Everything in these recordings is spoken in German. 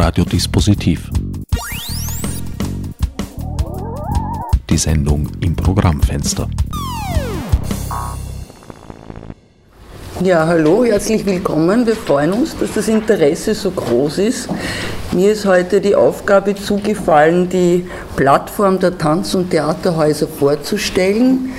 Radiodispositiv. Die Sendung im Programmfenster. Ja, hallo, herzlich willkommen. Wir freuen uns, dass das Interesse so groß ist. Mir ist heute die Aufgabe zugefallen, die Plattform der Tanz- und Theaterhäuser vorzustellen.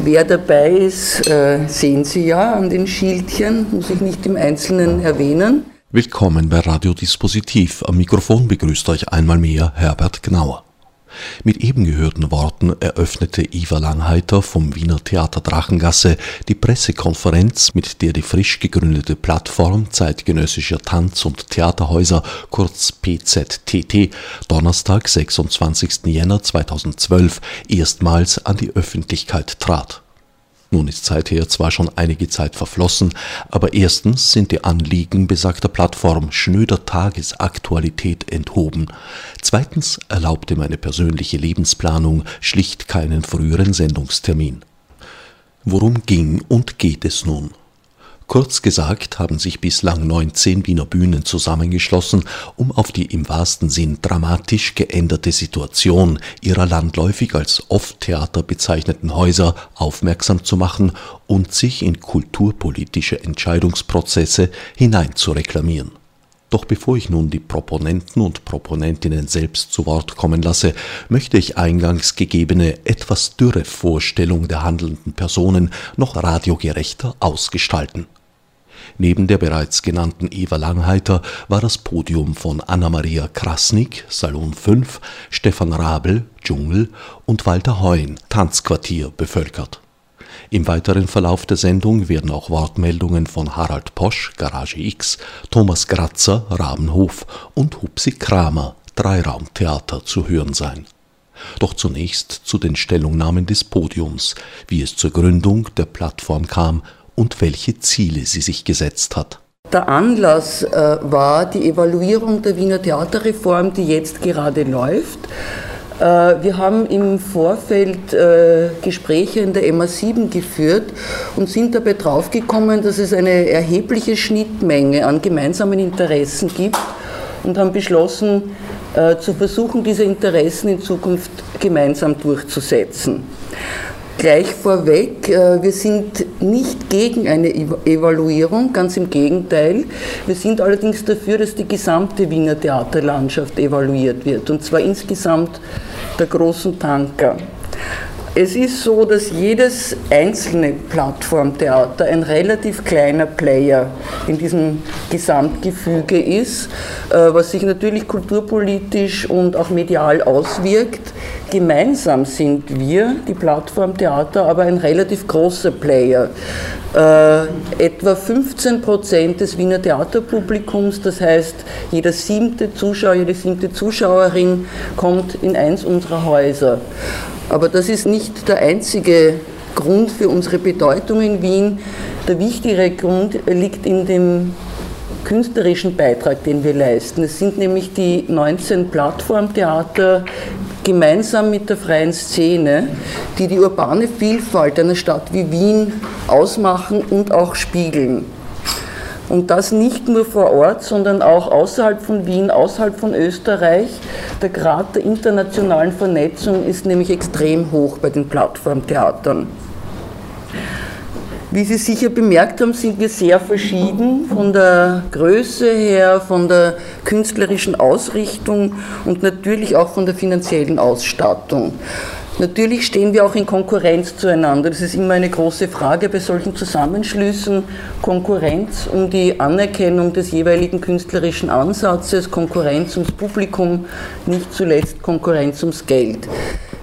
Wer dabei ist, äh, sehen Sie ja an den Schildchen, muss ich nicht im Einzelnen erwähnen. Willkommen bei Radiodispositiv. Am Mikrofon begrüßt euch einmal mehr Herbert Gnauer. Mit eben gehörten Worten eröffnete Iva Langheiter vom Wiener Theater Drachengasse die Pressekonferenz, mit der die frisch gegründete Plattform zeitgenössischer Tanz- und Theaterhäuser, kurz PZTT, Donnerstag, 26. Jänner 2012 erstmals an die Öffentlichkeit trat. Nun ist seither zwar schon einige Zeit verflossen, aber erstens sind die Anliegen besagter Plattform schnöder Tagesaktualität enthoben, zweitens erlaubte meine persönliche Lebensplanung schlicht keinen früheren Sendungstermin. Worum ging und geht es nun? Kurz gesagt haben sich bislang 19 Wiener Bühnen zusammengeschlossen, um auf die im wahrsten Sinn dramatisch geänderte Situation ihrer landläufig als Off-Theater bezeichneten Häuser aufmerksam zu machen und sich in kulturpolitische Entscheidungsprozesse hineinzureklamieren. Doch bevor ich nun die Proponenten und Proponentinnen selbst zu Wort kommen lasse, möchte ich eingangs gegebene etwas dürre Vorstellung der handelnden Personen noch radiogerechter ausgestalten. Neben der bereits genannten Eva Langheiter war das Podium von Anna-Maria Krasnick, Salon 5, Stefan Rabel, Dschungel und Walter Heun, Tanzquartier, bevölkert. Im weiteren Verlauf der Sendung werden auch Wortmeldungen von Harald Posch, Garage X, Thomas Gratzer, Rabenhof und Hupsi Kramer, Dreiraumtheater, zu hören sein. Doch zunächst zu den Stellungnahmen des Podiums, wie es zur Gründung der Plattform kam und welche Ziele sie sich gesetzt hat. Der Anlass äh, war die Evaluierung der Wiener Theaterreform, die jetzt gerade läuft. Äh, wir haben im Vorfeld äh, Gespräche in der MA7 geführt und sind dabei draufgekommen, dass es eine erhebliche Schnittmenge an gemeinsamen Interessen gibt und haben beschlossen, äh, zu versuchen, diese Interessen in Zukunft gemeinsam durchzusetzen. Gleich vorweg, äh, wir sind nicht gegen eine Evaluierung, ganz im Gegenteil. Wir sind allerdings dafür, dass die gesamte Wiener Theaterlandschaft evaluiert wird, und zwar insgesamt der großen Tanker. Es ist so, dass jedes einzelne Plattformtheater ein relativ kleiner Player in diesem Gesamtgefüge ist, äh, was sich natürlich kulturpolitisch und auch medial auswirkt. Gemeinsam sind wir, die Plattformtheater, aber ein relativ großer Player. Äh, etwa 15 Prozent des Wiener Theaterpublikums, das heißt, jeder siebte Zuschauer, jede siebte Zuschauerin kommt in eins unserer Häuser. Aber das ist nicht der einzige Grund für unsere Bedeutung in Wien. Der wichtigere Grund liegt in dem künstlerischen Beitrag, den wir leisten. Es sind nämlich die 19 Plattformtheater gemeinsam mit der freien Szene, die die urbane Vielfalt einer Stadt wie Wien ausmachen und auch spiegeln. Und das nicht nur vor Ort, sondern auch außerhalb von Wien, außerhalb von Österreich. Der Grad der internationalen Vernetzung ist nämlich extrem hoch bei den Plattformtheatern. Wie Sie sicher bemerkt haben, sind wir sehr verschieden von der Größe her, von der künstlerischen Ausrichtung und natürlich auch von der finanziellen Ausstattung. Natürlich stehen wir auch in Konkurrenz zueinander. Das ist immer eine große Frage bei solchen Zusammenschlüssen. Konkurrenz um die Anerkennung des jeweiligen künstlerischen Ansatzes, Konkurrenz ums Publikum, nicht zuletzt Konkurrenz ums Geld.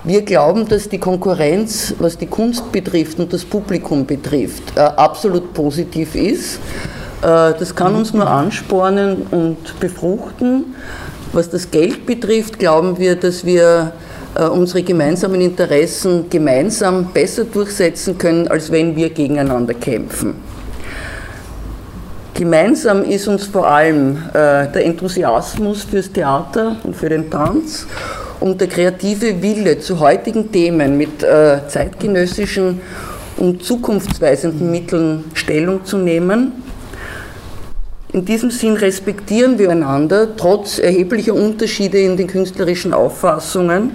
Wir glauben, dass die Konkurrenz, was die Kunst betrifft und das Publikum betrifft, äh, absolut positiv ist. Äh, das kann uns nur anspornen und befruchten. Was das Geld betrifft, glauben wir, dass wir äh, unsere gemeinsamen Interessen gemeinsam besser durchsetzen können, als wenn wir gegeneinander kämpfen. Gemeinsam ist uns vor allem der Enthusiasmus fürs Theater und für den Tanz und der kreative Wille zu heutigen Themen mit äh, zeitgenössischen und zukunftsweisenden Mitteln Stellung zu nehmen. In diesem Sinn respektieren wir einander trotz erheblicher Unterschiede in den künstlerischen Auffassungen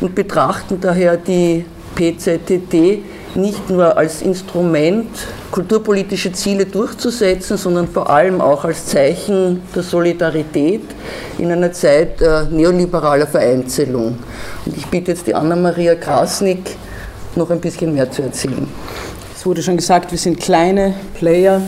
und betrachten daher die PZTT nicht nur als Instrument, kulturpolitische Ziele durchzusetzen, sondern vor allem auch als Zeichen der Solidarität in einer Zeit äh, neoliberaler Vereinzelung. Und ich bitte jetzt die Anna-Maria Krasnik, noch ein bisschen mehr zu erzählen. Es wurde schon gesagt, wir sind kleine Player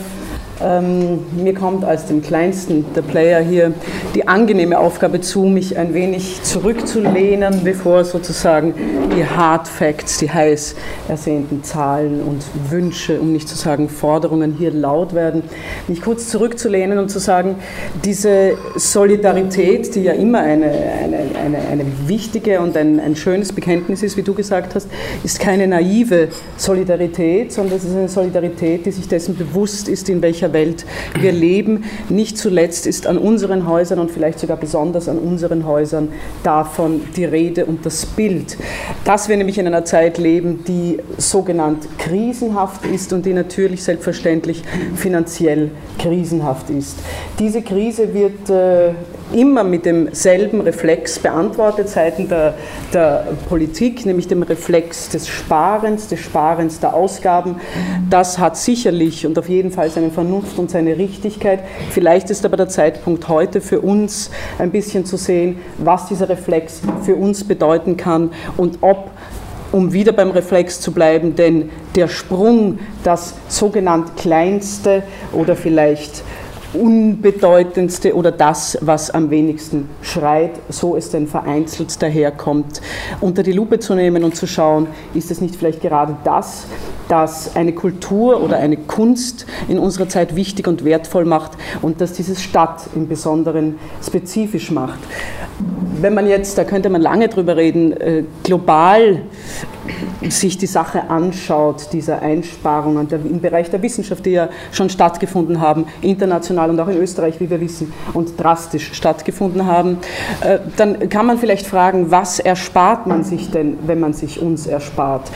ähm, mir kommt als dem kleinsten der Player hier die angenehme Aufgabe zu, mich ein wenig zurückzulehnen, bevor sozusagen die Hard Facts, die heiß ersehnten Zahlen und Wünsche, um nicht zu sagen Forderungen hier laut werden, mich kurz zurückzulehnen und zu sagen, diese Solidarität, die ja immer eine, eine, eine, eine wichtige und ein, ein schönes Bekenntnis ist, wie du gesagt hast, ist keine naive Solidarität, sondern es ist eine Solidarität, die sich dessen bewusst ist, in welcher Welt wir leben. Nicht zuletzt ist an unseren Häusern und vielleicht sogar besonders an unseren Häusern davon die Rede und das Bild. Dass wir nämlich in einer Zeit leben, die sogenannt krisenhaft ist und die natürlich selbstverständlich finanziell krisenhaft ist. Diese Krise wird äh, immer mit demselben Reflex beantwortet seitens der, der Politik, nämlich dem Reflex des Sparens, des Sparens der Ausgaben. Das hat sicherlich und auf jeden Fall seine Vernunft und seine Richtigkeit. Vielleicht ist aber der Zeitpunkt heute für uns ein bisschen zu sehen, was dieser Reflex für uns bedeuten kann und ob um wieder beim Reflex zu bleiben, denn der Sprung, das sogenannt kleinste oder vielleicht unbedeutendste oder das, was am wenigsten schreit, so es denn vereinzelt daherkommt, unter die Lupe zu nehmen und zu schauen, ist es nicht vielleicht gerade das, das eine Kultur oder eine Kunst in unserer Zeit wichtig und wertvoll macht und dass dieses Stadt im Besonderen spezifisch macht. Wenn man jetzt, da könnte man lange drüber reden, äh, global sich die Sache anschaut, dieser Einsparungen im Bereich der Wissenschaft, die ja schon stattgefunden haben, international und auch in Österreich, wie wir wissen, und drastisch stattgefunden haben, äh, dann kann man vielleicht fragen, was erspart man sich denn, wenn man sich uns erspart?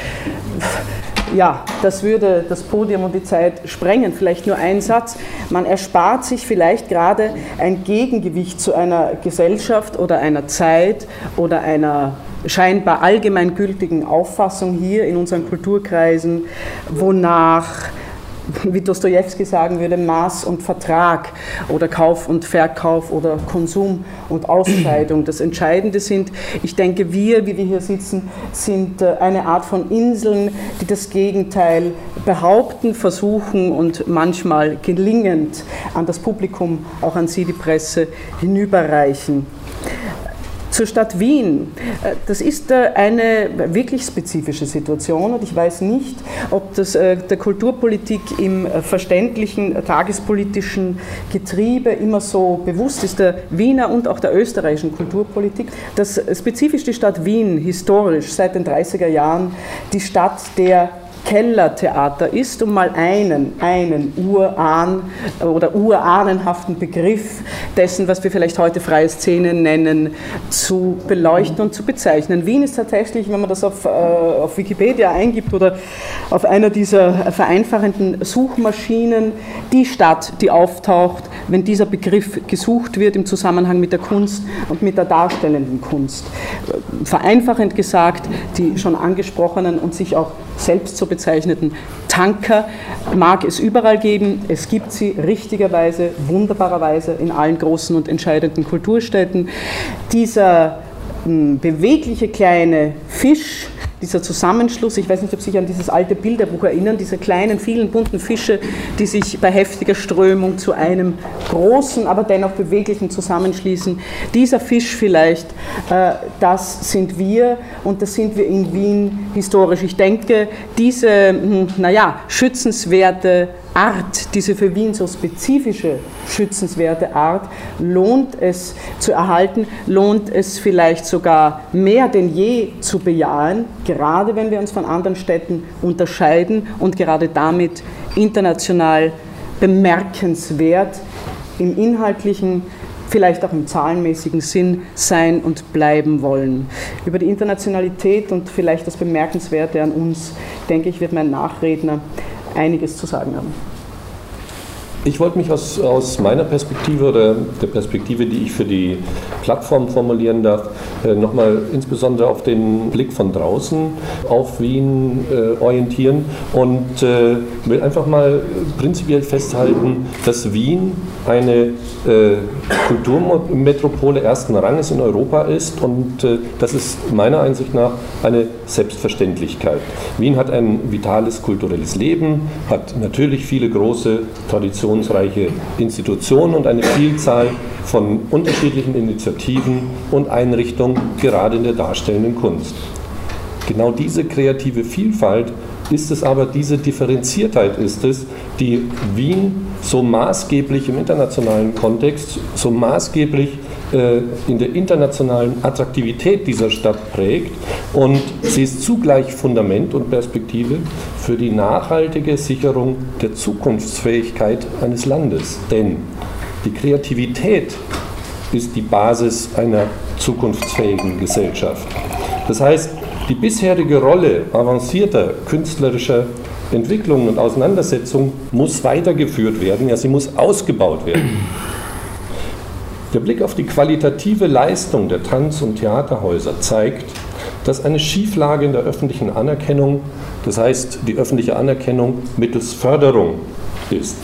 Ja, das würde das Podium und die Zeit sprengen. Vielleicht nur ein Satz. Man erspart sich vielleicht gerade ein Gegengewicht zu einer Gesellschaft oder einer Zeit oder einer scheinbar allgemeingültigen Auffassung hier in unseren Kulturkreisen, wonach wie Dostoevsky sagen würde, Maß und Vertrag oder Kauf und Verkauf oder Konsum und Ausscheidung das Entscheidende sind. Ich denke, wir, wie wir hier sitzen, sind äh, eine Art von Inseln, die das Gegenteil behaupten, versuchen und manchmal gelingend an das Publikum, auch an Sie, die Presse, hinüberreichen. Zur Stadt Wien. Äh, das ist äh, eine wirklich spezifische Situation und ich weiß nicht, ob das äh, der Kulturpolitik im verständlichen tagespolitischen Getriebe immer so bewusst ist, der Wiener und auch der österreichischen Kulturpolitik, dass spezifisch die Stadt Wien historisch seit den 30er Jahren die Stadt der Kellertheater ist, um mal einen, einen Urahn oder urahnenhaften Begriff dessen, was wir vielleicht heute freie Szene nennen, zu beleuchten und zu bezeichnen. Wien ist tatsächlich, wenn man das auf, äh, auf Wikipedia eingibt oder auf einer dieser vereinfachenden Suchmaschinen, die Stadt, die auftaucht, wenn dieser Begriff gesucht wird im Zusammenhang mit der Kunst und mit der darstellenden Kunst. Vereinfachend gesagt, die schon angesprochenen und sich auch selbst so bezeichneten Tanker mag es überall geben. Es gibt sie richtigerweise, wunderbarerweise in allen großen und entscheidenden Kulturstädten. Dieser hm, bewegliche kleine Fisch, dieser Zusammenschluss, ich weiß nicht, ob Sie sich an dieses alte Bilderbuch erinnern, diese kleinen, vielen bunten Fische, die sich bei heftiger Strömung zu einem großen, aber dennoch beweglichen zusammenschließen. Dieser Fisch vielleicht, äh, das sind wir und das sind wir in Wien historisch. Ich denke, diese, hm, naja, schützenswerte Art, diese für Wien so spezifische, schützenswerte Art, lohnt es zu erhalten, lohnt es vielleicht sogar mehr denn je zu bejahen, gerade wenn wir uns von anderen Städten unterscheiden und gerade damit international bemerkenswert im inhaltlichen, vielleicht auch im zahlenmäßigen Sinn sein und bleiben wollen. Über die Internationalität und vielleicht das Bemerkenswerte an uns, denke ich, wird mein Nachredner einiges zu sagen haben. Ich wollte mich aus, aus meiner Perspektive oder der Perspektive, die ich für die Plattform formulieren darf, äh, nochmal insbesondere auf den Blick von draußen auf Wien äh, orientieren und äh, will einfach mal prinzipiell festhalten, dass Wien eine Kulturmetropole ersten Ranges in Europa ist und das ist meiner Einsicht nach eine Selbstverständlichkeit. Wien hat ein vitales kulturelles Leben, hat natürlich viele große, traditionsreiche Institutionen und eine Vielzahl von unterschiedlichen Initiativen und Einrichtungen, gerade in der darstellenden Kunst. Genau diese kreative Vielfalt ist es aber, diese Differenziertheit ist es, die Wien so maßgeblich im internationalen Kontext, so maßgeblich in der internationalen Attraktivität dieser Stadt prägt und sie ist zugleich Fundament und Perspektive für die nachhaltige Sicherung der Zukunftsfähigkeit eines Landes. Denn die Kreativität ist die Basis einer zukunftsfähigen Gesellschaft. Das heißt, die bisherige Rolle avancierter künstlerischer Entwicklung und Auseinandersetzung muss weitergeführt werden, ja, sie muss ausgebaut werden. Der Blick auf die qualitative Leistung der Tanz- und Theaterhäuser zeigt, dass eine Schieflage in der öffentlichen Anerkennung, das heißt die öffentliche Anerkennung mittels Förderung ist.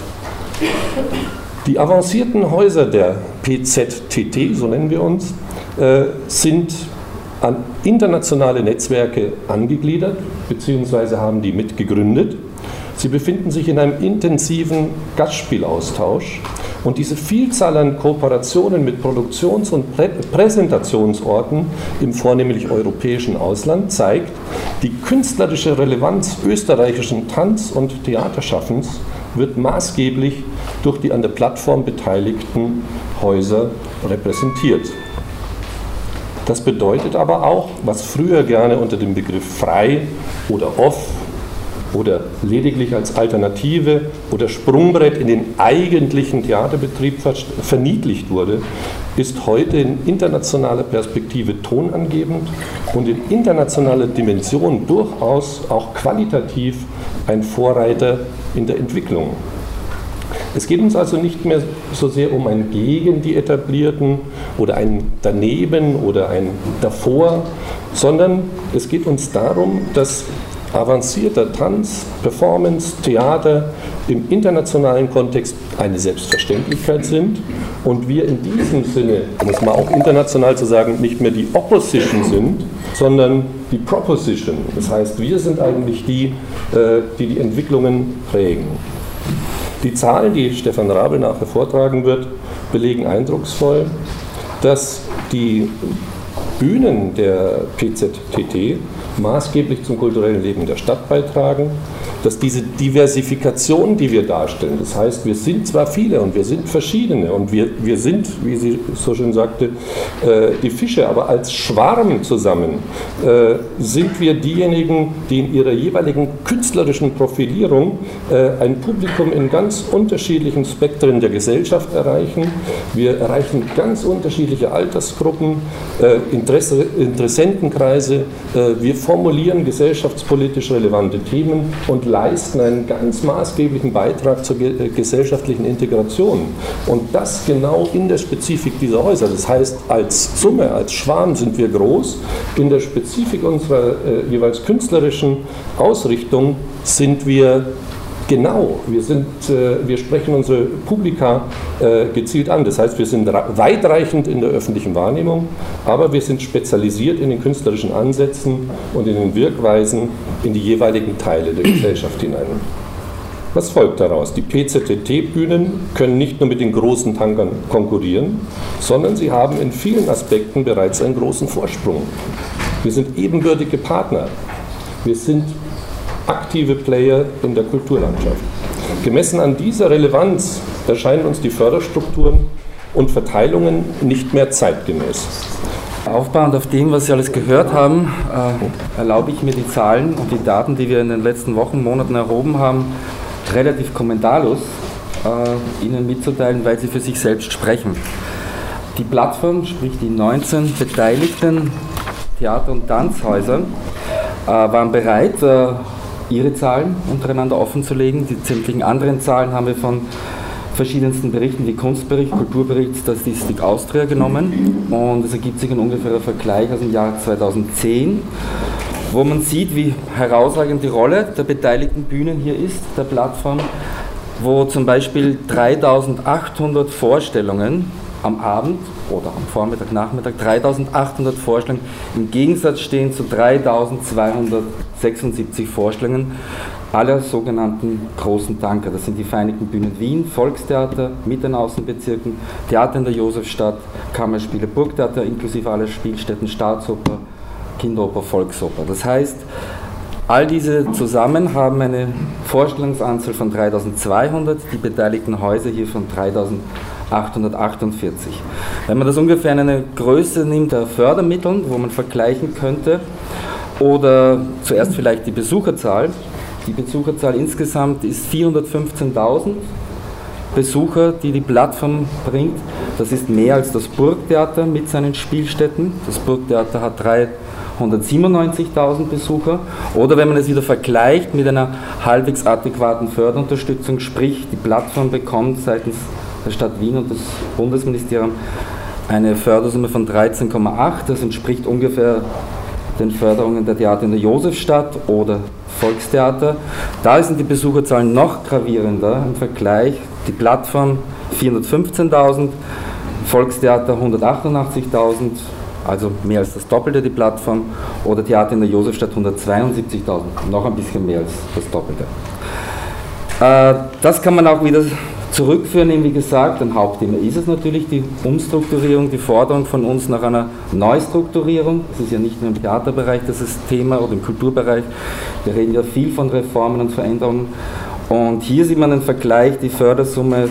Die avancierten Häuser der PZTT, so nennen wir uns, äh, sind an internationale Netzwerke angegliedert bzw. haben die mitgegründet. Sie befinden sich in einem intensiven Gastspielaustausch und diese Vielzahl an Kooperationen mit Produktions- und Prä Präsentationsorten im vornehmlich europäischen Ausland zeigt die künstlerische Relevanz österreichischen Tanz- und Theaterschaffens wird maßgeblich durch die an der Plattform beteiligten Häuser repräsentiert. Das bedeutet aber auch, was früher gerne unter dem Begriff frei oder off oder lediglich als Alternative oder Sprungbrett in den eigentlichen Theaterbetrieb verniedlicht wurde, ist heute in internationaler Perspektive tonangebend und in internationaler Dimension durchaus auch qualitativ ein Vorreiter in der Entwicklung. Es geht uns also nicht mehr so sehr um ein gegen die etablierten oder ein daneben oder ein davor, sondern es geht uns darum, dass avancierter Tanz, Performance, Theater im internationalen Kontext eine Selbstverständlichkeit sind und wir in diesem Sinne, um es mal auch international zu sagen, nicht mehr die Opposition sind, sondern die Proposition. Das heißt, wir sind eigentlich die, äh, die die Entwicklungen prägen. Die Zahlen, die Stefan Rabel nachher vortragen wird, belegen eindrucksvoll, dass die Bühnen der PZTT maßgeblich zum kulturellen Leben der Stadt beitragen dass diese Diversifikation, die wir darstellen, das heißt, wir sind zwar viele und wir sind verschiedene und wir, wir sind, wie sie so schön sagte, äh, die Fische, aber als Schwarm zusammen äh, sind wir diejenigen, die in ihrer jeweiligen künstlerischen Profilierung äh, ein Publikum in ganz unterschiedlichen Spektren der Gesellschaft erreichen. Wir erreichen ganz unterschiedliche Altersgruppen, äh, Interesse, Interessentenkreise, äh, wir formulieren gesellschaftspolitisch relevante Themen und leisten einen ganz maßgeblichen Beitrag zur äh, gesellschaftlichen Integration. Und das genau in der Spezifik dieser Häuser. Das heißt, als Summe, als Schwarm sind wir groß. In der Spezifik unserer äh, jeweils künstlerischen Ausrichtung sind wir Genau, wir, sind, äh, wir sprechen unsere Publika äh, gezielt an. Das heißt, wir sind weitreichend in der öffentlichen Wahrnehmung, aber wir sind spezialisiert in den künstlerischen Ansätzen und in den Wirkweisen in die jeweiligen Teile der Gesellschaft hinein. Was folgt daraus? Die PZTT-Bühnen können nicht nur mit den großen Tankern konkurrieren, sondern sie haben in vielen Aspekten bereits einen großen Vorsprung. Wir sind ebenbürtige Partner. Wir sind aktive Player in der Kulturlandschaft. Gemessen an dieser Relevanz erscheinen uns die Förderstrukturen und Verteilungen nicht mehr zeitgemäß. Aufbauend auf dem, was Sie alles gehört haben, äh, erlaube ich mir die Zahlen und die Daten, die wir in den letzten Wochen, Monaten erhoben haben, relativ kommentarlos äh, Ihnen mitzuteilen, weil sie für sich selbst sprechen. Die Plattform, sprich die 19 beteiligten Theater- und Tanzhäuser, äh, waren bereit, ihre Zahlen untereinander offenzulegen. Die sämtlichen anderen Zahlen haben wir von verschiedensten Berichten wie Kunstbericht, Kulturbericht, Statistik Austria genommen und es ergibt sich ein ungefährer Vergleich aus dem Jahr 2010, wo man sieht, wie herausragend die Rolle der beteiligten Bühnen hier ist, der Plattform, wo zum Beispiel 3800 Vorstellungen am Abend oder am Vormittag, Nachmittag 3800 Vorstellungen im Gegensatz stehen zu 3276 Vorstellungen aller sogenannten großen Tanker. Das sind die Vereinigten Bühnen Wien, Volkstheater mit den Außenbezirken, Theater in der Josefstadt, Kammerspiele, Burgtheater inklusive aller Spielstätten, Staatsoper, Kinderoper, Volksoper. Das heißt, all diese zusammen haben eine Vorstellungsanzahl von 3200, die beteiligten Häuser hier von 3848. Wenn man das ungefähr in eine Größe nimmt der Fördermittel, wo man vergleichen könnte, oder zuerst vielleicht die Besucherzahl, die Besucherzahl insgesamt ist 415.000 Besucher, die die Plattform bringt. Das ist mehr als das Burgtheater mit seinen Spielstätten. Das Burgtheater hat 397.000 Besucher. Oder wenn man es wieder vergleicht mit einer halbwegs adäquaten Förderunterstützung, sprich die Plattform bekommt seitens der Stadt Wien und des Bundesministeriums eine Fördersumme von 13,8. Das entspricht ungefähr den Förderungen der Theater in der Josefstadt oder Volkstheater. Da sind die Besucherzahlen noch gravierender im Vergleich. Die Plattform 415.000, Volkstheater 188.000, also mehr als das Doppelte die Plattform, oder Theater in der Josefstadt 172.000, noch ein bisschen mehr als das Doppelte. Äh, das kann man auch wieder zurückführen, wie gesagt, ein Hauptthema ist es natürlich die Umstrukturierung, die Forderung von uns nach einer Neustrukturierung. Es ist ja nicht nur im Theaterbereich das ist Thema oder im Kulturbereich. Wir reden ja viel von Reformen und Veränderungen. Und hier sieht man den Vergleich, die Fördersumme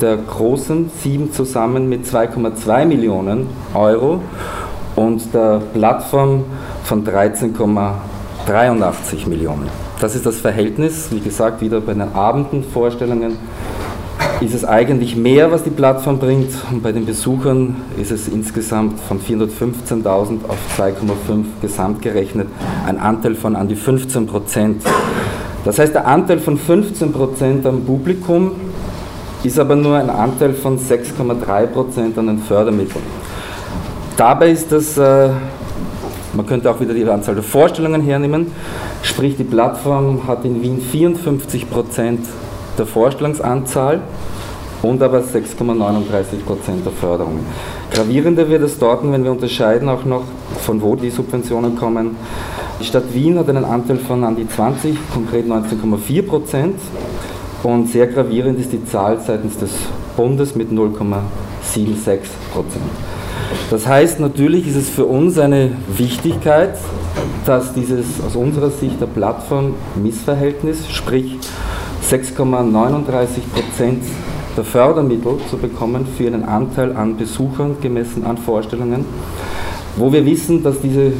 der großen sieben zusammen mit 2,2 Millionen Euro und der Plattform von 13,83 Millionen. Das ist das Verhältnis, wie gesagt, wieder bei den Abendvorstellungen ist es eigentlich mehr, was die Plattform bringt. Und bei den Besuchern ist es insgesamt von 415.000 auf 2,5 gesamt gerechnet ein Anteil von an die 15 Prozent. Das heißt, der Anteil von 15 Prozent am Publikum ist aber nur ein Anteil von 6,3 Prozent an den Fördermitteln. Dabei ist das, äh, man könnte auch wieder die Anzahl der Vorstellungen hernehmen, sprich die Plattform hat in Wien 54 Prozent der Vorstellungsanzahl und aber 6,39 Prozent der Förderungen. Gravierender wird es dort, wenn wir unterscheiden auch noch, von wo die Subventionen kommen. Die Stadt Wien hat einen Anteil von an die 20, konkret 19,4 Prozent. Und sehr gravierend ist die Zahl seitens des Bundes mit 0,76 Prozent. Das heißt, natürlich ist es für uns eine Wichtigkeit, dass dieses aus unserer Sicht der Plattform Missverhältnis, sprich 6,39 Prozent der Fördermittel zu bekommen für einen Anteil an Besuchern gemessen an Vorstellungen, wo wir wissen, dass diese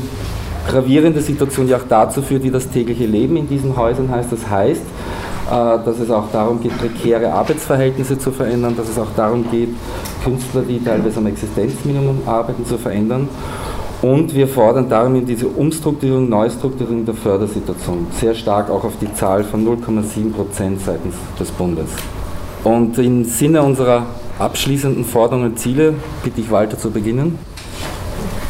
gravierende Situation ja auch dazu führt, wie das tägliche Leben in diesen Häusern heißt. Das heißt, äh, dass es auch darum geht, prekäre Arbeitsverhältnisse zu verändern, dass es auch darum geht, Künstler, die teilweise am Existenzminimum arbeiten, zu verändern. Und wir fordern darum in diese Umstrukturierung, Neustrukturierung der Fördersituation sehr stark auch auf die Zahl von 0,7 Prozent seitens des Bundes. Und im Sinne unserer abschließenden Forderungen und Ziele bitte ich Walter zu beginnen.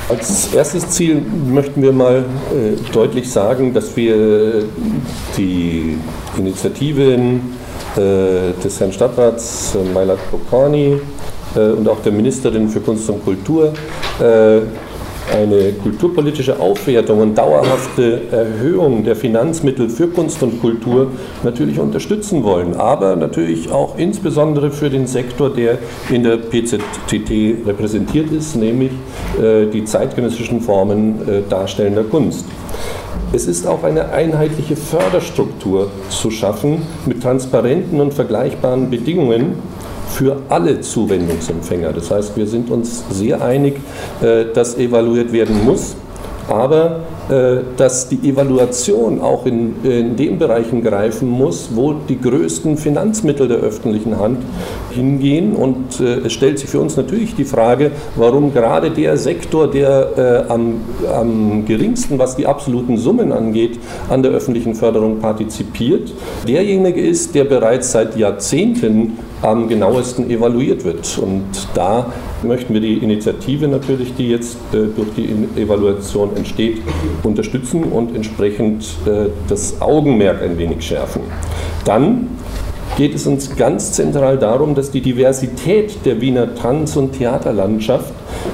Als erstes Ziel möchten wir mal äh, deutlich sagen, dass wir die Initiativen äh, des Herrn Stadtrats äh, Mailat Pokorny äh, und auch der Ministerin für Kunst und Kultur äh, eine kulturpolitische Aufwertung und dauerhafte Erhöhung der Finanzmittel für Kunst und Kultur natürlich unterstützen wollen, aber natürlich auch insbesondere für den Sektor, der in der PZTT repräsentiert ist, nämlich äh, die zeitgenössischen Formen äh, darstellender Kunst. Es ist auch eine einheitliche Förderstruktur zu schaffen mit transparenten und vergleichbaren Bedingungen für alle Zuwendungsempfänger. Das heißt, wir sind uns sehr einig, äh, dass evaluiert werden muss, aber äh, dass die Evaluation auch in, in den Bereichen greifen muss, wo die größten Finanzmittel der öffentlichen Hand hingehen. Und äh, es stellt sich für uns natürlich die Frage, warum gerade der Sektor, der am, am geringsten, was die absoluten Summen angeht, an der öffentlichen Förderung partizipiert, derjenige ist, der bereits seit Jahrzehnten am genauesten evaluiert wird. Und da möchten wir die Initiative natürlich, die jetzt äh, durch die Evaluation entsteht, unterstützen und entsprechend äh, das Augenmerk ein wenig schärfen. Dann geht es uns ganz zentral darum, dass die Diversität der Wiener Tanz- und Theaterlandschaft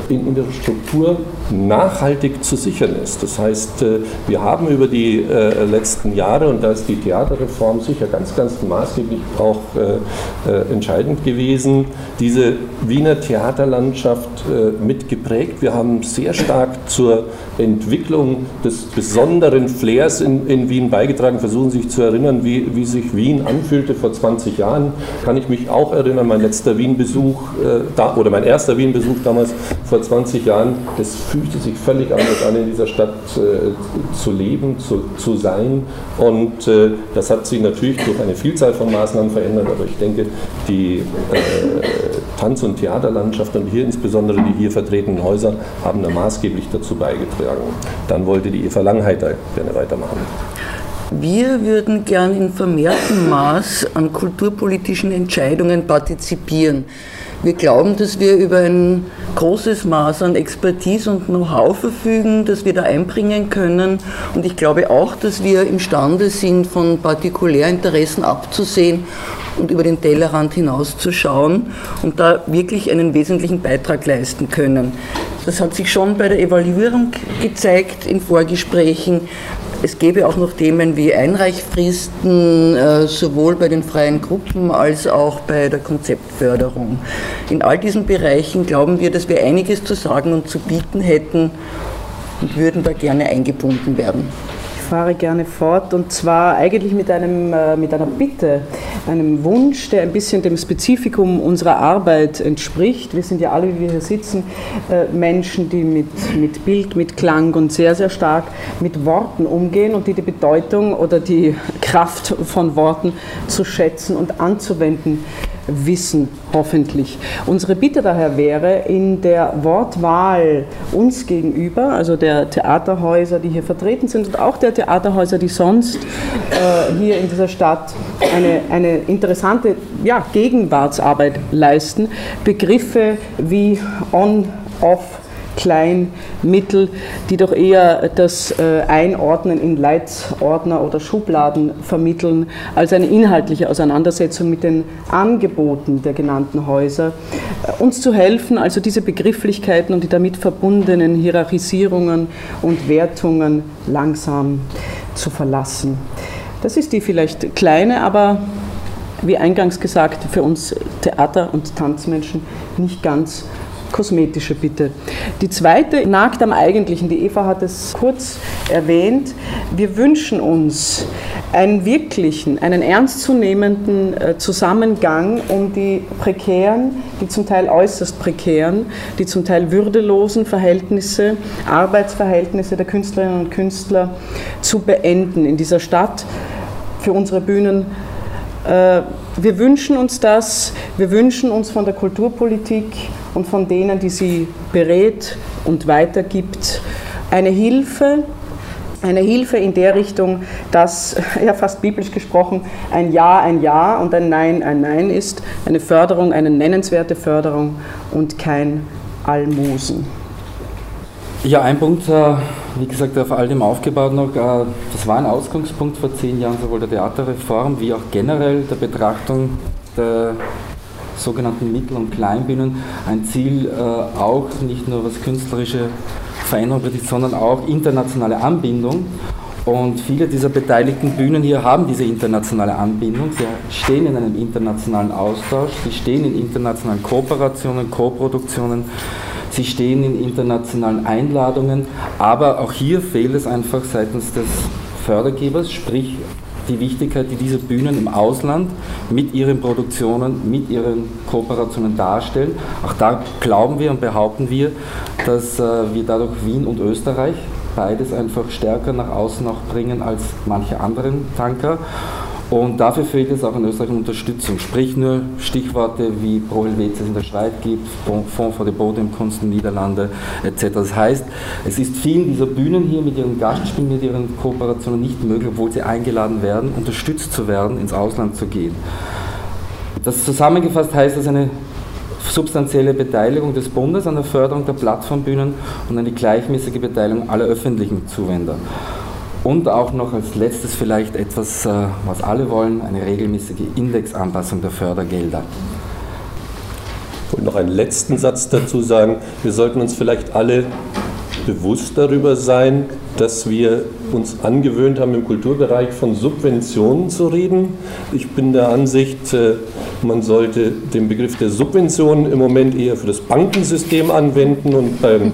in ihrer Struktur nachhaltig zu sichern ist. Das heißt, äh, wir haben über die äh, letzten Jahre, und da ist die Theaterreform sicher ganz, ganz maßgeblich auch äh, entscheidend gewesen, diese Wiener Theaterlandschaft mitgeprägt. Wir haben sehr stark zur Entwicklung des besonderen Flairs in, in Wien beigetragen. Versuchen Sie sich zu erinnern, wie, wie sich Wien anfühlte vor 20 Jahren. Kann ich mich auch erinnern, mein letzter Wien-Besuch da, oder mein erster Wien-Besuch damals vor 20 Jahren, es fühlte sich völlig anders an, in dieser Stadt äh, zu leben, zu, zu sein. Und äh, das hat sich natürlich durch eine Vielzahl von Maßnahmen verändert, aber ich denke, die äh, Tanz- und Theaterlandschaft und hier insbesondere die hier vertretenen Häuser haben da maßgeblich dazu beigetragen. Dann wollte die Eva Langheiter gerne weitermachen. Wir würden gern in vermehrtem Maß an kulturpolitischen Entscheidungen partizipieren. Wir glauben, dass wir über ein großes Maß an Expertise und Know-how verfügen, das wir da einbringen können. Und ich glaube auch, dass wir imstande sind, von Partikulärinteressen abzusehen und über den Tellerrand hinauszuschauen und da wirklich einen wesentlichen Beitrag leisten können. Das hat sich schon bei der Evaluierung gezeigt in Vorgesprächen. Es gäbe auch noch Themen wie Einreichfristen, äh, sowohl bei den freien Gruppen als auch bei der Konzeptförderung. In all diesen Bereichen glauben wir, dass wir einiges zu sagen und zu bieten hätten und würden da gerne eingebunden werden fahre gerne fort und zwar eigentlich mit, einem, äh, mit einer Bitte, einem Wunsch, der ein bisschen dem Spezifikum unserer Arbeit entspricht. Wir sind ja alle, wie wir hier sitzen, äh, Menschen, die mit, mit Bild, mit Klang und sehr, sehr stark mit Worten umgehen und die die Bedeutung oder die Kraft von Worten zu schätzen und anzuwenden wissen, hoffentlich. Unsere Bitte daher wäre, in der Wortwahl uns gegenüber, also der Theaterhäuser, die hier vertreten sind und auch der Theaterhäuser, die sonst äh, hier in dieser Stadt eine, eine interessante ja, Gegenwartsarbeit leisten, Begriffe wie on, off, klein, mittel, die doch eher das äh, Einordnen in Leitsordner oder Schubladen vermitteln, als eine inhaltliche Auseinandersetzung mit den Angeboten der genannten Häuser. Äh, uns zu helfen, also diese Begrifflichkeiten und die damit verbundenen Hierarchisierungen und Wertungen langsam zu verlassen. Das ist die vielleicht kleine, aber wie eingangs gesagt, für uns Theater- und Tanzmenschen nicht ganz kosmetische Bitte. Die zweite nagt am Eigentlichen, die Eva hat es kurz erwähnt. Wir wünschen uns einen wirklichen, einen ernstzunehmenden äh, Zusammengang um die prekären, die zum Teil äußerst prekären, die zum Teil würdelosen Verhältnisse, Arbeitsverhältnisse der Künstlerinnen und Künstler zu beenden in dieser Stadt für unsere Bühnen äh, wir wünschen uns das, wir wünschen uns von der Kulturpolitik und von denen, die sie berät und weitergibt, eine Hilfe, eine Hilfe in der Richtung, dass, ja fast biblisch gesprochen, ein Ja ein Ja und ein Nein ein Nein ist, eine Förderung, eine nennenswerte Förderung und kein Almosen. Ja, ein Punkt, äh, wie gesagt, auf all dem aufgebaut noch, äh, das war ein Ausgangspunkt vor zehn Jahren sowohl der Theaterreform wie auch generell der Betrachtung der sogenannten Mittel- und Kleinbühnen. Ein Ziel äh, auch nicht nur was künstlerische Veränderung betrifft, sondern auch internationale Anbindung. Und viele dieser beteiligten Bühnen hier haben diese internationale Anbindung. Sie stehen in einem internationalen Austausch, sie stehen in internationalen Kooperationen, Koproduktionen, sie stehen in internationalen Einladungen. Aber auch hier fehlt es einfach seitens des Fördergebers, sprich die Wichtigkeit, die diese Bühnen im Ausland mit ihren Produktionen, mit ihren Kooperationen darstellen. Auch da glauben wir und behaupten wir, dass äh, wir dadurch Wien und Österreich beides einfach stärker nach außen auch bringen als manche anderen Tanker. Und dafür fehlt es auch in Österreich Unterstützung. Sprich nur Stichworte wie Pro Helvetius in der Schweiz gibt, Fonds für die den Niederlande etc. Das heißt, es ist vielen dieser Bühnen hier mit ihren Gastspielen, mit ihren Kooperationen nicht möglich, obwohl sie eingeladen werden, unterstützt zu werden, ins Ausland zu gehen. Das zusammengefasst heißt das eine substanzielle Beteiligung des Bundes an der Förderung der Plattformbühnen und eine gleichmäßige Beteiligung aller öffentlichen Zuwender. Und auch noch als letztes vielleicht etwas, äh, was alle wollen, eine regelmäßige Indexanpassung der Fördergelder. Wollte noch einen letzten Satz dazu sagen. Wir sollten uns vielleicht alle bewusst darüber sein, dass wir uns angewöhnt haben, im Kulturbereich von Subventionen zu reden. Ich bin der Ansicht, äh, man sollte den Begriff der Subventionen im Moment eher für das Bankensystem anwenden und beim,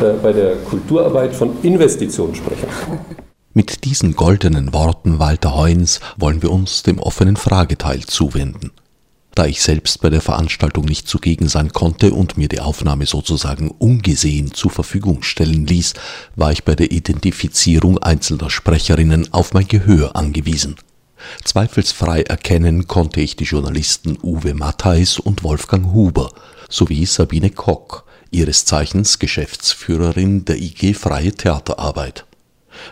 äh, bei der Kulturarbeit von Investitionen sprechen. Mit diesen goldenen Worten Walter Heuns wollen wir uns dem offenen Frageteil zuwenden. Da ich selbst bei der Veranstaltung nicht zugegen sein konnte und mir die Aufnahme sozusagen ungesehen zur Verfügung stellen ließ, war ich bei der Identifizierung einzelner Sprecherinnen auf mein Gehör angewiesen. Zweifelsfrei erkennen konnte ich die Journalisten Uwe Mattheis und Wolfgang Huber sowie Sabine Kock, ihres Zeichens Geschäftsführerin der IG Freie Theaterarbeit.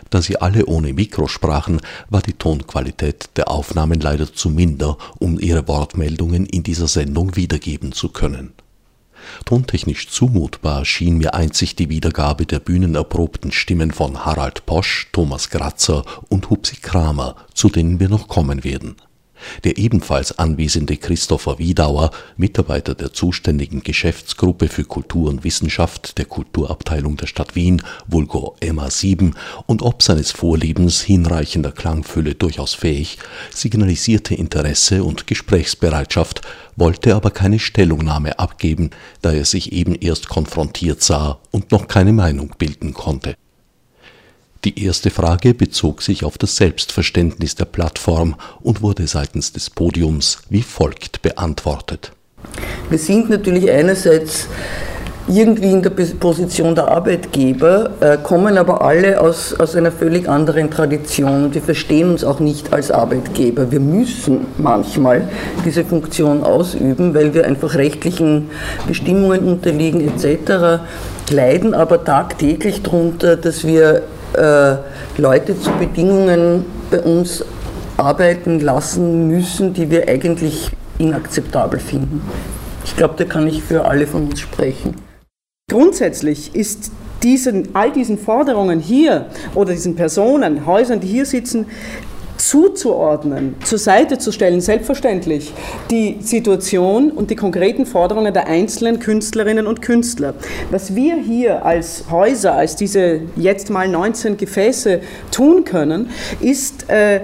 Da sie alle ohne Mikro sprachen, war die Tonqualität der Aufnahmen leider zu minder, um ihre Wortmeldungen in dieser Sendung wiedergeben zu können. Tontechnisch zumutbar schien mir einzig die Wiedergabe der bühnenerprobten Stimmen von Harald Posch, Thomas Gratzer und Hupsi Kramer, zu denen wir noch kommen werden der ebenfalls anwesende Christopher Wiedauer, Mitarbeiter der zuständigen Geschäftsgruppe für Kultur und Wissenschaft der Kulturabteilung der Stadt Wien, vulgo MA7, und ob seines Vorlebens hinreichender Klangfülle durchaus fähig, signalisierte Interesse und Gesprächsbereitschaft, wollte aber keine Stellungnahme abgeben, da er sich eben erst konfrontiert sah und noch keine Meinung bilden konnte die erste Frage bezog sich auf das Selbstverständnis der Plattform und wurde seitens des Podiums wie folgt beantwortet. Wir sind natürlich einerseits irgendwie in der Position der Arbeitgeber, äh, kommen aber alle aus, aus einer völlig anderen Tradition. Wir verstehen uns auch nicht als Arbeitgeber. Wir müssen manchmal diese Funktion ausüben, weil wir einfach rechtlichen Bestimmungen unterliegen etc., leiden aber tagtäglich darunter, dass wir äh, Leute zu Bedingungen bei uns arbeiten lassen müssen, die wir eigentlich inakzeptabel finden. Ich glaube, da kann ich für alle von uns sprechen. Grundsätzlich ist diesen, all diesen Forderungen hier oder diesen Personen, Häusern, die hier sitzen, zuzuordnen, zur Seite zu stellen, selbstverständlich die Situation und die konkreten Forderungen der einzelnen Künstlerinnen und Künstler. Was wir hier als Häuser, als diese jetzt mal 19 Gefäße tun können, ist äh,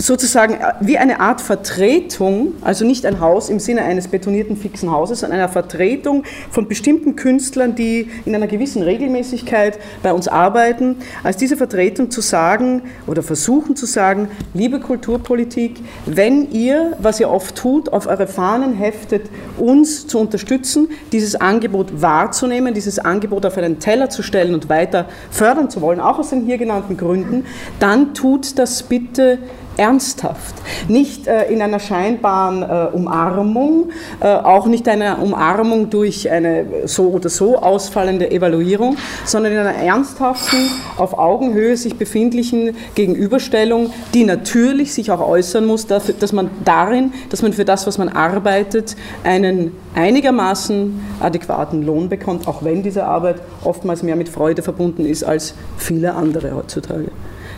sozusagen äh, wie eine Art Vertretung, also nicht ein Haus im Sinne eines betonierten fixen Hauses, sondern eine Vertretung von bestimmten Künstlern, die in einer gewissen Regelmäßigkeit bei uns arbeiten, als diese Vertretung zu sagen oder versuchen zu sagen, liebe Kulturpolitik, wenn ihr, was ihr oft tut, auf eure Fahnen heftet, uns zu unterstützen, dieses Angebot wahrzunehmen, dieses Angebot auf einen Teller zu stellen und weiter fördern zu wollen, auch aus den hier genannten Gründen, dann tut das bitte ernsthaft, nicht äh, in einer scheinbaren äh, Umarmung, äh, auch nicht einer Umarmung durch eine so oder so ausfallende Evaluierung, sondern in einer ernsthaften, auf Augenhöhe sich befindlichen Gegenüberstellung, die natürlich sich auch äußern muss, dafür, dass man darin, dass man für das, was man arbeitet, einen einigermaßen adäquaten Lohn bekommt, auch wenn diese Arbeit oftmals mehr mit Freude verbunden ist als viele andere heutzutage.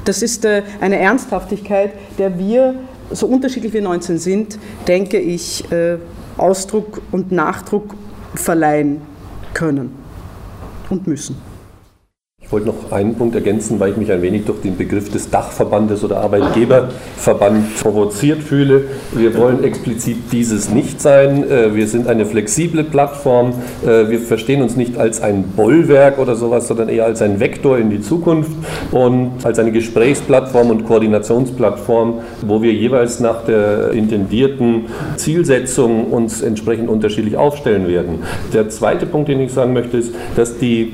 Das ist äh, eine Ernsthaftigkeit, der wir, so unterschiedlich wir 19 sind, denke ich, äh, Ausdruck und Nachdruck verleihen können und müssen. Wollte noch einen Punkt ergänzen, weil ich mich ein wenig durch den Begriff des Dachverbandes oder Arbeitgeberverband provoziert fühle. Wir wollen explizit dieses nicht sein. Äh, wir sind eine flexible Plattform. Äh, wir verstehen uns nicht als ein Bollwerk oder sowas, sondern eher als ein Vektor in die Zukunft und als eine Gesprächsplattform und Koordinationsplattform, wo wir jeweils nach der intendierten Zielsetzung uns entsprechend unterschiedlich aufstellen werden. Der zweite Punkt, den ich sagen möchte, ist, dass die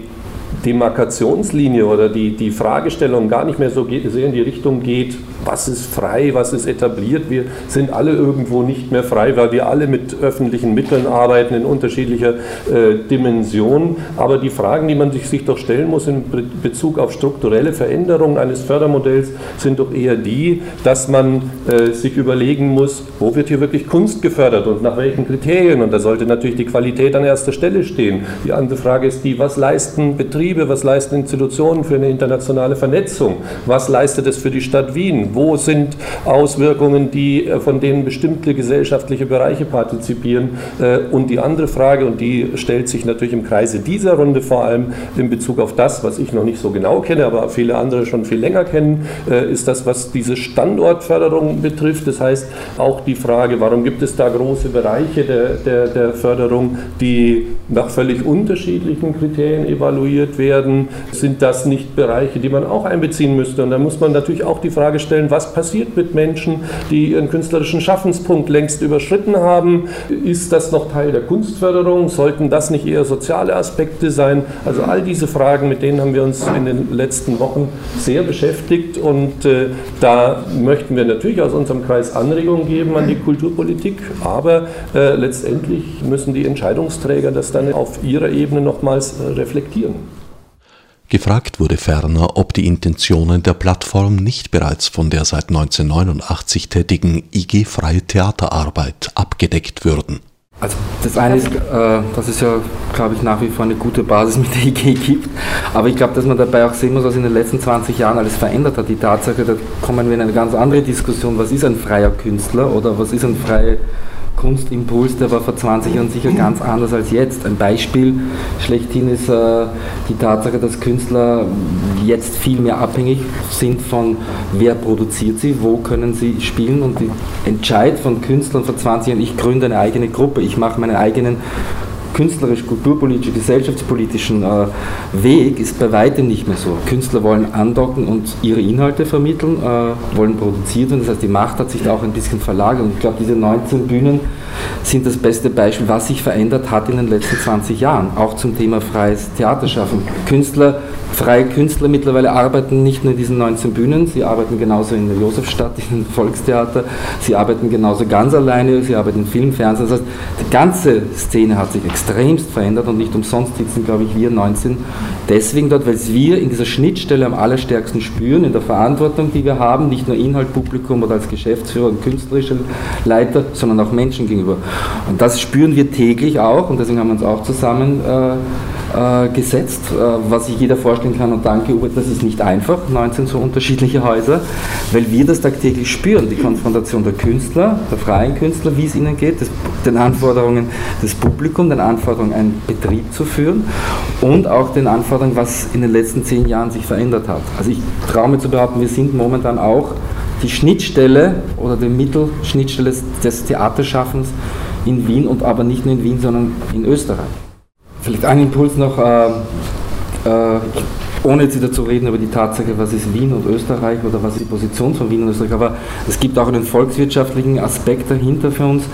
Demarkationslinie oder die, die Fragestellung gar nicht mehr so sehr in die Richtung geht, was ist frei, was ist etabliert. Wir sind alle irgendwo nicht mehr frei, weil wir alle mit öffentlichen Mitteln arbeiten in unterschiedlicher äh, Dimension. Aber die Fragen, die man sich, sich doch stellen muss in Bezug auf strukturelle Veränderungen eines Fördermodells, sind doch eher die, dass man äh, sich überlegen muss, wo wird hier wirklich Kunst gefördert und nach welchen Kriterien. Und da sollte natürlich die Qualität an erster Stelle stehen. Die andere Frage ist die, was leisten Betriebe, was leisten Institutionen für eine internationale Vernetzung? Was leistet es für die Stadt Wien? Wo sind Auswirkungen, die, äh, von denen bestimmte gesellschaftliche Bereiche partizipieren? Äh, und die andere Frage, und die stellt sich natürlich im Kreise dieser Runde vor allem in Bezug auf das, was ich noch nicht so genau kenne, aber viele andere schon viel länger kennen, äh, ist das, was diese Standortförderung betrifft. Das heißt auch die Frage, warum gibt es da große Bereiche der, der, der Förderung, die nach völlig unterschiedlichen Kriterien evaluiert werden? Sind das nicht Bereiche, die man auch einbeziehen müsste? Und da muss man natürlich auch die Frage stellen, was passiert mit Menschen, die ihren künstlerischen Schaffenspunkt längst überschritten haben? Ist das noch Teil der Kunstförderung? Sollten das nicht eher soziale Aspekte sein? Also all diese Fragen, mit denen haben wir uns in den letzten Wochen sehr beschäftigt und äh, da möchten wir natürlich aus unserem Kreis Anregungen geben an die Kulturpolitik, aber äh, letztendlich müssen die Entscheidungsträger das dann auf ihrer Ebene nochmals äh, reflektieren. Gefragt wurde ferner, ob die Intentionen der Plattform nicht bereits von der seit 1989 tätigen IG Freie Theaterarbeit abgedeckt würden. Also das eine ist, äh, dass es ja, glaube ich, nach wie vor eine gute Basis mit der IG gibt. Aber ich glaube, dass man dabei auch sehen muss, was in den letzten 20 Jahren alles verändert hat. Die Tatsache, da kommen wir in eine ganz andere Diskussion, was ist ein freier Künstler oder was ist ein freier Kunstimpuls, der war vor 20 Jahren sicher ganz anders als jetzt. Ein Beispiel schlechthin ist äh, die Tatsache, dass Künstler jetzt viel mehr abhängig sind von wer produziert sie, wo können sie spielen und die Entscheid von Künstlern vor 20 Jahren, ich gründe eine eigene Gruppe, ich mache meine eigenen künstlerisch, kulturpolitisch, gesellschaftspolitischen äh, Weg ist bei weitem nicht mehr so. Künstler wollen andocken und ihre Inhalte vermitteln, äh, wollen produziert werden. Das heißt, die Macht hat sich da auch ein bisschen verlagert. Und ich glaube, diese 19 Bühnen sind das beste Beispiel, was sich verändert hat in den letzten 20 Jahren. Auch zum Thema freies Theaterschaffen. Künstler freie Künstler mittlerweile arbeiten nicht nur in diesen 19 Bühnen, sie arbeiten genauso in der Josefstadt, in dem Volkstheater, sie arbeiten genauso ganz alleine, sie arbeiten in Film, Fernsehen. Das heißt, die ganze Szene hat sich extremst verändert und nicht umsonst sitzen, glaube ich, wir 19 deswegen dort, weil es wir in dieser Schnittstelle am allerstärksten spüren, in der Verantwortung, die wir haben, nicht nur Inhalt, Publikum oder als Geschäftsführer und künstlerischer Leiter, sondern auch Menschen gegenüber. Und das spüren wir täglich auch und deswegen haben wir uns auch zusammen äh, äh, gesetzt, äh, was sich jeder vorstellen kann. Und danke, Uwe, das ist nicht einfach, 19 so unterschiedliche Häuser, weil wir das tagtäglich spüren, die Konfrontation der Künstler, der freien Künstler, wie es ihnen geht, des, den Anforderungen des Publikums, den Anforderungen, einen Betrieb zu führen und auch den Anforderungen, was in den letzten zehn Jahren sich verändert hat. Also ich traue mir zu behaupten, wir sind momentan auch die Schnittstelle oder die Mittelschnittstelle des Theaterschaffens in Wien und aber nicht nur in Wien, sondern in Österreich. Vielleicht ein Impuls noch, äh, äh, ohne jetzt wieder zu reden über die Tatsache, was ist Wien und Österreich oder was ist die Position von Wien und Österreich, aber es gibt auch einen volkswirtschaftlichen Aspekt dahinter für uns.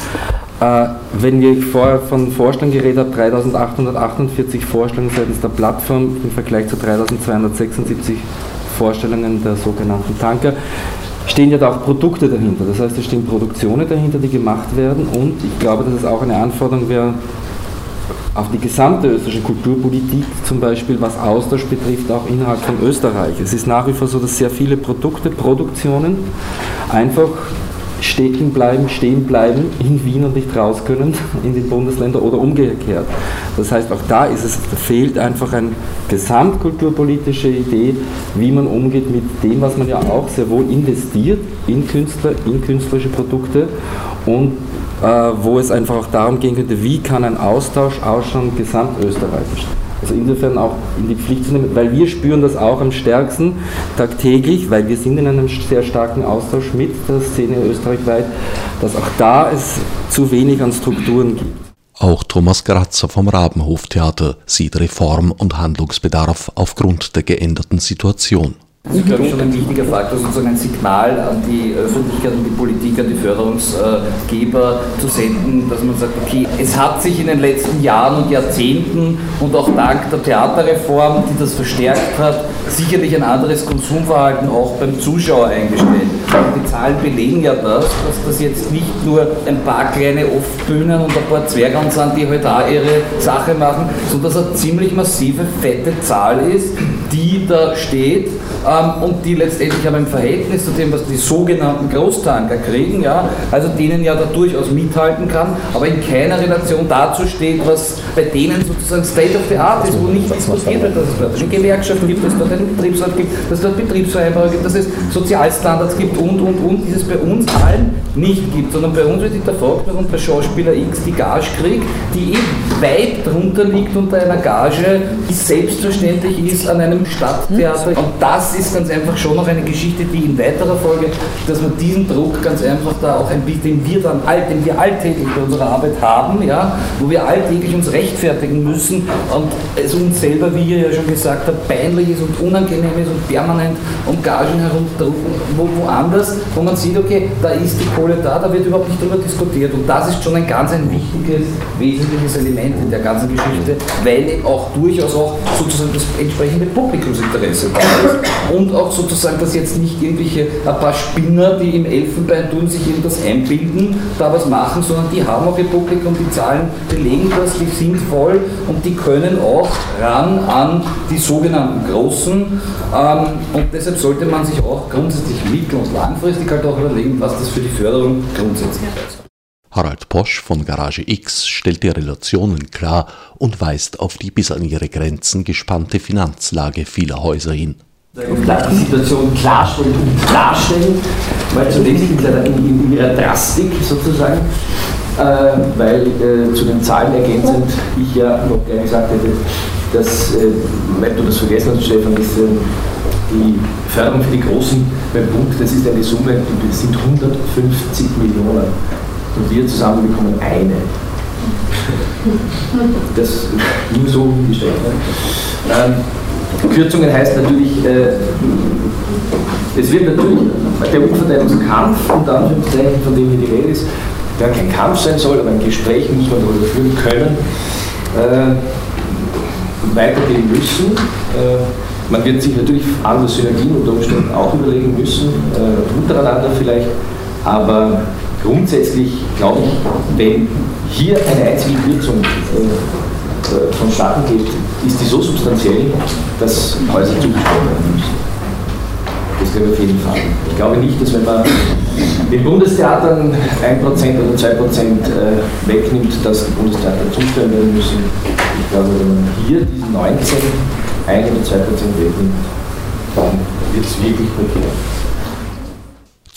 Äh, wenn wir vorher von Vorschlägen geredet haben, 3848 Vorstellungen seitens der Plattform im Vergleich zu 3276 Vorstellungen der sogenannten Tanker, stehen ja da auch Produkte dahinter. Das heißt, es stehen Produktionen dahinter, die gemacht werden und ich glaube, dass es auch eine Anforderung wäre, auf die gesamte österreichische Kulturpolitik, zum Beispiel was Austausch betrifft, auch innerhalb von Österreich. Es ist nach wie vor so, dass sehr viele Produkte, Produktionen einfach stecken bleiben, stehen bleiben in Wien und nicht raus können in den Bundesländern oder umgekehrt. Das heißt, auch da ist es, fehlt einfach eine gesamtkulturpolitische Idee, wie man umgeht mit dem, was man ja auch sehr wohl investiert in Künstler, in künstlerische Produkte und wo es einfach auch darum gehen könnte, wie kann ein Austausch ausschauen, gesamtösterreichisch. Also insofern auch in die Pflicht zu nehmen, weil wir spüren das auch am stärksten tagtäglich, weil wir sind in einem sehr starken Austausch mit der Szene österreichweit, dass auch da es zu wenig an Strukturen gibt. Auch Thomas Grazer vom Rabenhoftheater sieht Reform- und Handlungsbedarf aufgrund der geänderten Situation. Das ist, glaube ich, schon ein wichtiger Faktor, sozusagen ein Signal an die Öffentlichkeit und die Politik, an die Förderungsgeber zu senden, dass man sagt, okay, es hat sich in den letzten Jahren und Jahrzehnten und auch dank der Theaterreform, die das verstärkt hat, sicherlich ein anderes Konsumverhalten auch beim Zuschauer eingestellt. Die Zahlen belegen ja das, dass das jetzt nicht nur ein paar kleine Off-Bühnen und ein paar Zwergern sind, die halt da ihre Sache machen, sondern dass eine ziemlich massive, fette Zahl ist, die da steht ähm, und die letztendlich aber im Verhältnis zu dem, was die sogenannten Großtanker kriegen, ja, also denen ja da durchaus mithalten kann, aber in keiner Relation dazu steht, was bei denen sozusagen State of the Art ist, wo nicht diskutiert wird, dass es dort eine Gewerkschaft gibt, dass es dort einen Betriebsrat gibt, dass es dort Betriebsvereinbarungen gibt, dass es Sozialstandards gibt und, und, und, die es bei uns allen nicht gibt, sondern bei uns wird hinterfragt, warum der Schauspieler X die Gage kriegt, die eben weit drunter liegt unter einer Gage, die selbstverständlich ist an einem Stadttheater. Und das ist ganz einfach schon noch eine Geschichte, die in weiterer Folge, dass man diesen Druck ganz einfach da auch ein bisschen, den wir dann all, den wir alltäglich bei unserer Arbeit haben, ja, wo wir alltäglich uns rechtfertigen müssen und es uns selber, wie ihr ja schon gesagt habt, peinlich ist und unangenehm ist und permanent um Gagen herumdrucken, wo, woanders, wo man sieht, okay, da ist die Kohle da, da wird überhaupt nicht darüber diskutiert und das ist schon ein ganz ein wichtiges, wesentliches Element in der ganzen Geschichte, weil auch durchaus auch sozusagen das entsprechende Publikumsinteresse da ist. Und auch sozusagen, dass jetzt nicht irgendwelche ein paar Spinner, die im Elfenbeinturm sich irgendwas einbilden, da was machen, sondern die haben auch ihr Publikum, die Zahlen belegen das, die sind voll und die können auch ran an die sogenannten Großen. Ähm, und deshalb sollte man sich auch grundsätzlich mittel- und langfristig halt auch überlegen, was das für die Förderung grundsätzlich heißt. Harald Posch von Garage X stellt die Relationen klar und weist auf die bis an ihre Grenzen gespannte Finanzlage vieler Häuser hin. Die Situation klarstellen und klarstellen, weil zunächst in, ihrer Drastik sozusagen, äh, weil äh, zu den Zahlen ergänzend ich ja noch gerne gesagt hätte, dass, äh, weil du das vergessen hast, Stefan, ist äh, die Förderung für die Großen beim Bund, das ist eine Summe, das sind 150 Millionen. Und wir zusammen bekommen eine. Das nur so gestellt. Ne? Ähm, Kürzungen heißt natürlich, äh, es wird natürlich der Umverteilungskampf, unter Anführungszeichen, von dem hier die Rede ist, der kein Kampf sein soll, aber ein Gespräch muss man darüber führen können, äh, weitergehen müssen. Äh, man wird sich natürlich andere Synergien unter Umständen auch überlegen müssen, äh, untereinander vielleicht, aber grundsätzlich glaube ich, wenn hier eine einzige Kürzung äh, vonstatten geht, ist die so substanziell, dass Häuser zugesprochen werden müssen. Das glaube ich auf jeden Fall. Ich glaube nicht, dass wenn man den Bundestheatern 1% oder 2% äh, wegnimmt, dass die Bundestheater zustimmen werden müssen. Ich glaube, wenn man hier diesen 19 1 oder 2% wegnimmt, dann wird es wirklich prekär.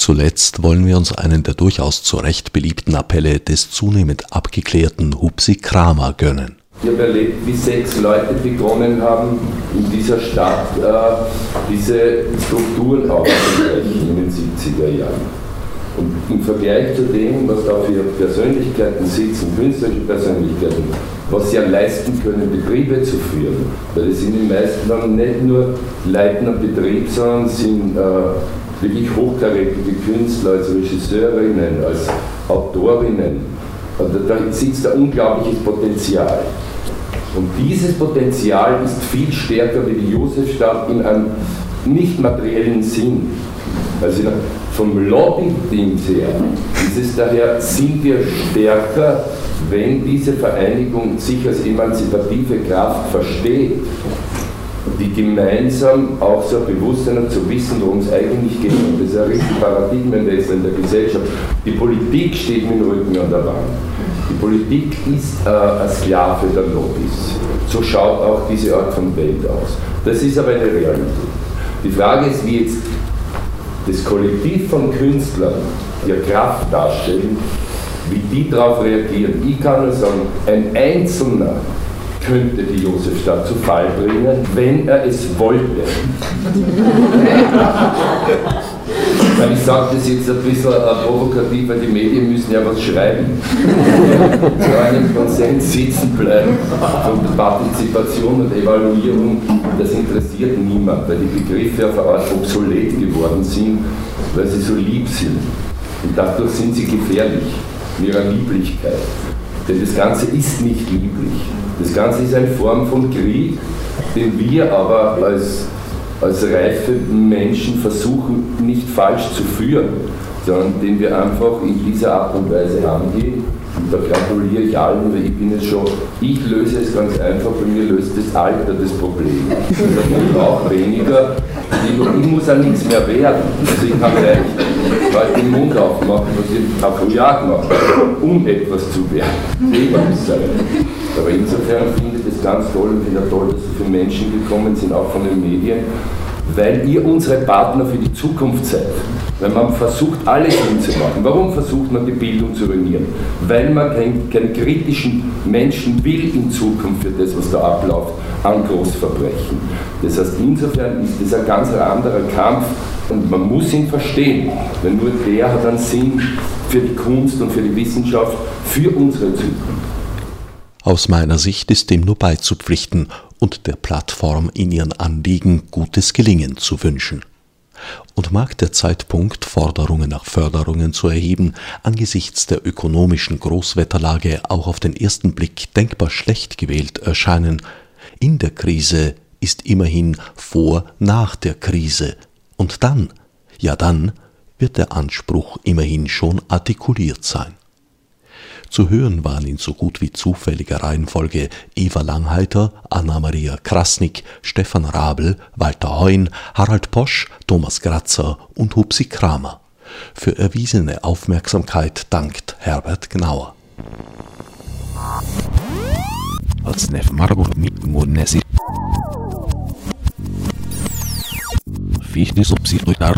Zuletzt wollen wir uns einen der durchaus zu Recht beliebten Appelle des zunehmend abgeklärten Hupsi Kramer gönnen. Ich habe erlebt, wie sechs Leute begonnen haben, in dieser Stadt äh, diese Strukturen aufzubrechen in den 70er Jahren. Und im Vergleich zu dem, was da für Persönlichkeiten sitzen, künstlerische Persönlichkeiten, was sie ja leisten können, Betriebe zu führen, weil es sind die meisten dann nicht nur Leiten am Betrieb, sondern sind äh, wirklich hochkarätige Künstler als Regisseurinnen, als Autorinnen. Und da sitzt ein unglaubliches Potenzial. Und dieses Potenzial ist viel stärker wie die Josefstadt in einem nicht materiellen Sinn. Also vom Lobbyteam her ist es daher, sind wir stärker, wenn diese Vereinigung sich als emanzipative Kraft versteht die gemeinsam auch so Bewusstsein zu wissen, worum es eigentlich geht. Und das ist ein richtig Paradigmenwechsel in der Gesellschaft. Die Politik steht mit dem Rücken an der Wand. Die Politik ist äh, ein Sklave der Lobbys. So schaut auch diese Art von Welt aus. Das ist aber eine Realität. Die Frage ist, wie jetzt das Kollektiv von Künstlern ihre Kraft darstellen, wie die darauf reagieren. Ich kann nur sagen, ein Einzelner könnte die Josefstadt zu Fall bringen, wenn er es wollte. ich sage das jetzt ein bisschen provokativ, weil die Medien müssen ja was schreiben. Zu einem Konsens sitzen bleiben von Partizipation und Evaluierung, das interessiert niemand, weil die Begriffe auf eine Art obsolet geworden sind, weil sie so lieb sind. Und dadurch sind sie gefährlich in ihrer Lieblichkeit. Denn das Ganze ist nicht lieblich. Das Ganze ist eine Form von Krieg, den wir aber als, als reife Menschen versuchen, nicht falsch zu führen, sondern den wir einfach in dieser Art und Weise angehen und da gratuliere ich allen, weil ich bin es schon, ich löse es ganz einfach, bei mir löst das Alter das Problem. Ich brauche weniger, ich muss an nichts mehr werden. Also ich kann gleich weil den Mund aufmachen, was ich auch früher gemacht habe, um etwas zu werden. Aber insofern finde ich das ganz toll und finde toll, dass so viele Menschen gekommen sind, auch von den Medien, weil ihr unsere Partner für die Zukunft seid. Weil man versucht, alles hinzumachen. Warum versucht man, die Bildung zu ruinieren? Weil man keinen, keinen kritischen Menschen will in Zukunft für das, was da abläuft, an Großverbrechen. Das heißt, insofern ist das ein ganz anderer Kampf und man muss ihn verstehen, weil nur der hat einen Sinn für die Kunst und für die Wissenschaft, für unsere Zukunft. Aus meiner Sicht ist dem nur beizupflichten und der Plattform in ihren Anliegen gutes Gelingen zu wünschen. Und mag der Zeitpunkt, Forderungen nach Förderungen zu erheben, angesichts der ökonomischen Großwetterlage auch auf den ersten Blick denkbar schlecht gewählt erscheinen, in der Krise ist immerhin vor nach der Krise, und dann, ja dann, wird der Anspruch immerhin schon artikuliert sein. Zu hören waren in so gut wie zufälliger Reihenfolge Eva Langheiter, Anna-Maria Krasnick, Stefan Rabel, Walter Heun, Harald Posch, Thomas Gratzer und Hupsi Kramer. Für erwiesene Aufmerksamkeit dankt Herbert Gnauer. Als Nef Margot mit Monesi. Fichte subsidiar